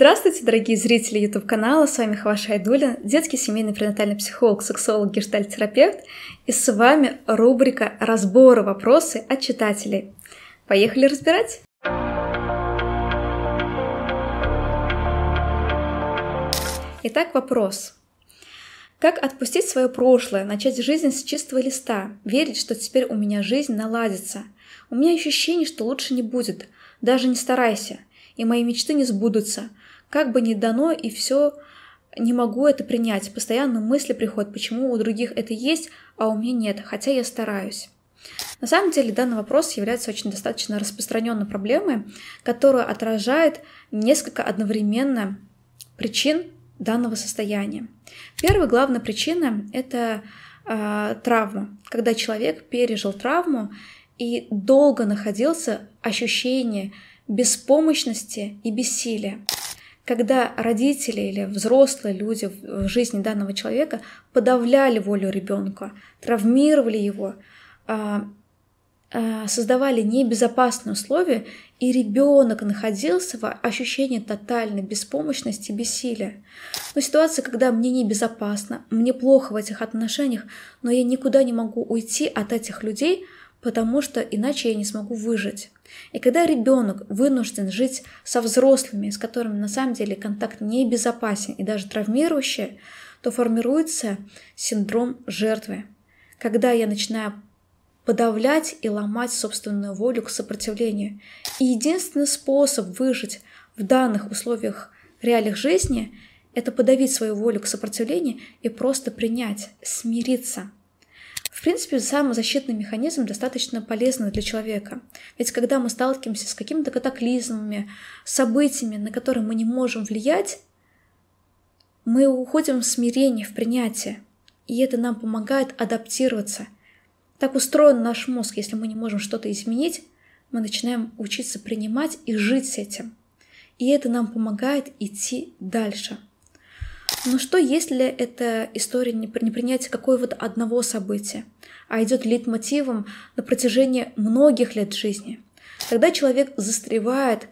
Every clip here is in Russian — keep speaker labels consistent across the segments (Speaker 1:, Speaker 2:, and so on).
Speaker 1: Здравствуйте, дорогие зрители YouTube-канала, с вами Хаваша Айдулин, детский семейный пренатальный психолог, сексолог, гештальт-терапевт, и с вами рубрика «Разборы вопросы от читателей». Поехали разбирать! Итак, вопрос. Как отпустить свое прошлое, начать жизнь с чистого листа, верить, что теперь у меня жизнь наладится? У меня ощущение, что лучше не будет, даже не старайся, и мои мечты не сбудутся – как бы ни дано, и все не могу это принять. Постоянно мысли приходят, почему у других это есть, а у меня нет, хотя я стараюсь. На самом деле данный вопрос является очень достаточно распространенной проблемой, которая отражает несколько одновременно причин данного состояния. Первая главная причина – это э, травма. Когда человек пережил травму и долго находился ощущение беспомощности и бессилия когда родители или взрослые люди в жизни данного человека подавляли волю ребенка, травмировали его, а, а, создавали небезопасные условия, и ребенок находился в ощущении тотальной беспомощности и бессилия. Но ситуация, когда мне небезопасно, мне плохо в этих отношениях, но я никуда не могу уйти от этих людей – потому что иначе я не смогу выжить. И когда ребенок вынужден жить со взрослыми, с которыми на самом деле контакт небезопасен и даже травмирующий, то формируется синдром жертвы. Когда я начинаю подавлять и ломать собственную волю к сопротивлению. И единственный способ выжить в данных условиях реалиях жизни – это подавить свою волю к сопротивлению и просто принять, смириться – в принципе, сам защитный механизм достаточно полезный для человека. Ведь когда мы сталкиваемся с какими-то катаклизмами, событиями, на которые мы не можем влиять, мы уходим в смирение, в принятие. И это нам помогает адаптироваться. Так устроен наш мозг. Если мы не можем что-то изменить, мы начинаем учиться принимать и жить с этим. И это нам помогает идти дальше. Но что, если эта история не принятие какого-то одного события, а идет лейтмотивом на протяжении многих лет жизни? Тогда человек застревает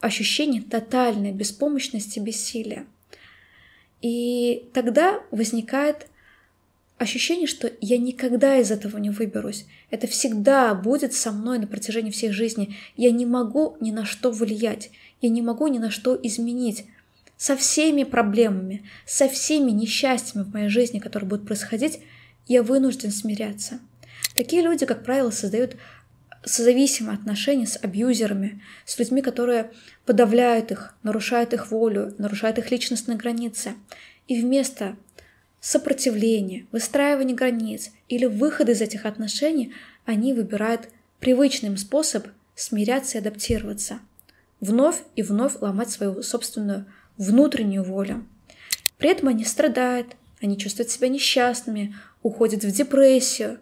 Speaker 1: ощущение тотальной беспомощности, бессилия. И тогда возникает ощущение, что я никогда из этого не выберусь. Это всегда будет со мной на протяжении всей жизни. Я не могу ни на что влиять, я не могу ни на что изменить со всеми проблемами, со всеми несчастьями в моей жизни, которые будут происходить, я вынужден смиряться. Такие люди, как правило, создают созависимые отношения с абьюзерами, с людьми, которые подавляют их, нарушают их волю, нарушают их личностные границы. И вместо сопротивления, выстраивания границ или выхода из этих отношений, они выбирают привычный им способ смиряться и адаптироваться. Вновь и вновь ломать свою собственную внутреннюю волю. При этом они страдают, они чувствуют себя несчастными, уходят в депрессию.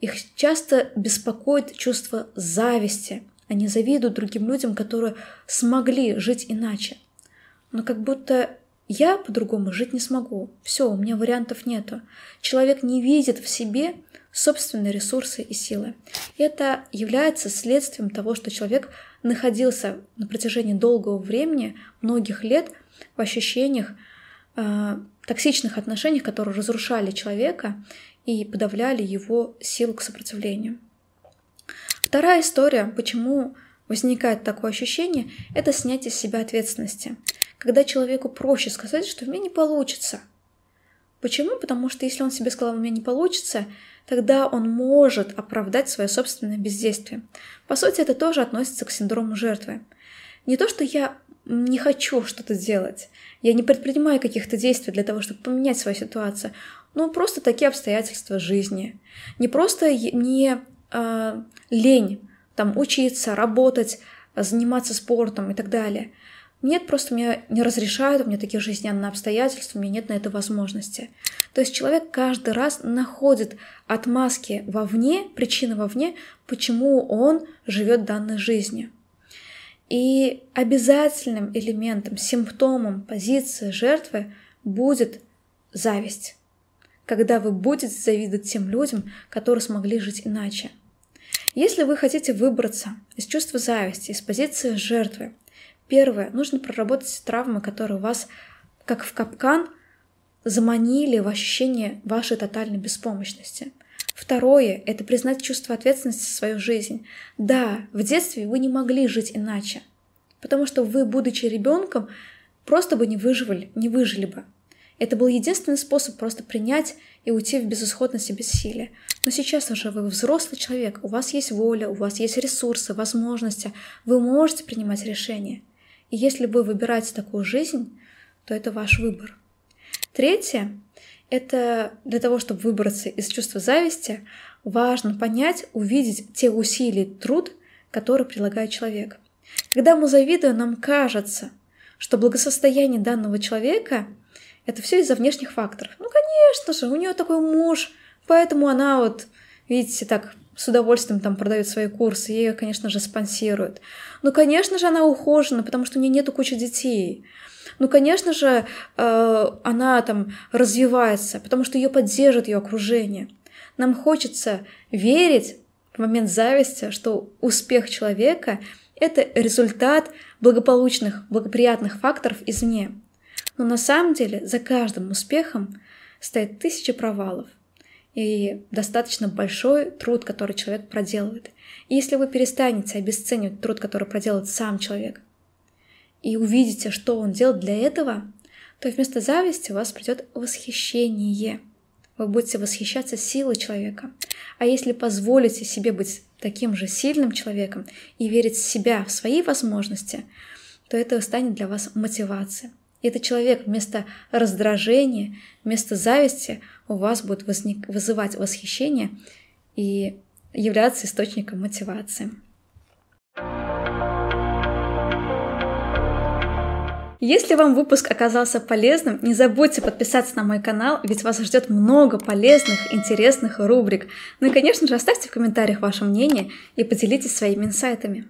Speaker 1: Их часто беспокоит чувство зависти. Они завидуют другим людям, которые смогли жить иначе. Но как будто я по-другому жить не смогу. Все, у меня вариантов нету. Человек не видит в себе собственные ресурсы и силы. И это является следствием того, что человек находился на протяжении долгого времени, многих лет, в ощущениях э, токсичных отношений, которые разрушали человека и подавляли его силу к сопротивлению. Вторая история, почему возникает такое ощущение, это снятие с себя ответственности. Когда человеку проще сказать, что у меня не получится. Почему? Потому что если он себе сказал, у меня не получится, тогда он может оправдать свое собственное бездействие. По сути, это тоже относится к синдрому жертвы. Не то, что я не хочу что-то делать, я не предпринимаю каких-то действий для того, чтобы поменять свою ситуацию, но просто такие обстоятельства жизни. Не просто мне э, лень там учиться, работать, заниматься спортом и так далее – нет, просто мне не разрешают, у меня такие жизненные обстоятельства, у меня нет на это возможности. То есть человек каждый раз находит отмазки вовне, причины вовне, почему он живет данной жизнью. И обязательным элементом, симптомом позиции жертвы будет зависть. Когда вы будете завидовать тем людям, которые смогли жить иначе. Если вы хотите выбраться из чувства зависти, из позиции жертвы, Первое. Нужно проработать травмы, которые вас, как в капкан, заманили в ощущение вашей тотальной беспомощности. Второе – это признать чувство ответственности за свою жизнь. Да, в детстве вы не могли жить иначе, потому что вы, будучи ребенком, просто бы не выживали, не выжили бы. Это был единственный способ просто принять и уйти в безысходность и бессилие. Но сейчас уже вы взрослый человек, у вас есть воля, у вас есть ресурсы, возможности, вы можете принимать решения. И если вы выбираете такую жизнь, то это ваш выбор. Третье — это для того, чтобы выбраться из чувства зависти, важно понять, увидеть те усилия, труд, которые прилагает человек. Когда мы завидуем, нам кажется, что благосостояние данного человека — это все из-за внешних факторов. Ну, конечно же, у нее такой муж, поэтому она вот, видите, так с удовольствием там продает свои курсы, ее, конечно же, спонсируют. Ну, конечно же, она ухожена, потому что у нее нету кучи детей. Ну, конечно же, э, она там развивается, потому что ее поддержит ее окружение. Нам хочется верить в момент зависти, что успех человека — это результат благополучных, благоприятных факторов извне. Но на самом деле за каждым успехом стоит тысяча провалов и достаточно большой труд, который человек проделывает. И если вы перестанете обесценивать труд, который проделывает сам человек, и увидите, что он делает для этого, то вместо зависти у вас придет восхищение. Вы будете восхищаться силой человека. А если позволите себе быть таким же сильным человеком и верить в себя, в свои возможности, то это станет для вас мотивацией. И этот человек вместо раздражения, вместо зависти у вас будет возник, вызывать восхищение и являться источником мотивации. Если вам выпуск оказался полезным, не забудьте подписаться на мой канал, ведь вас ждет много полезных, интересных рубрик. Ну и, конечно же, оставьте в комментариях ваше мнение и поделитесь своими инсайтами.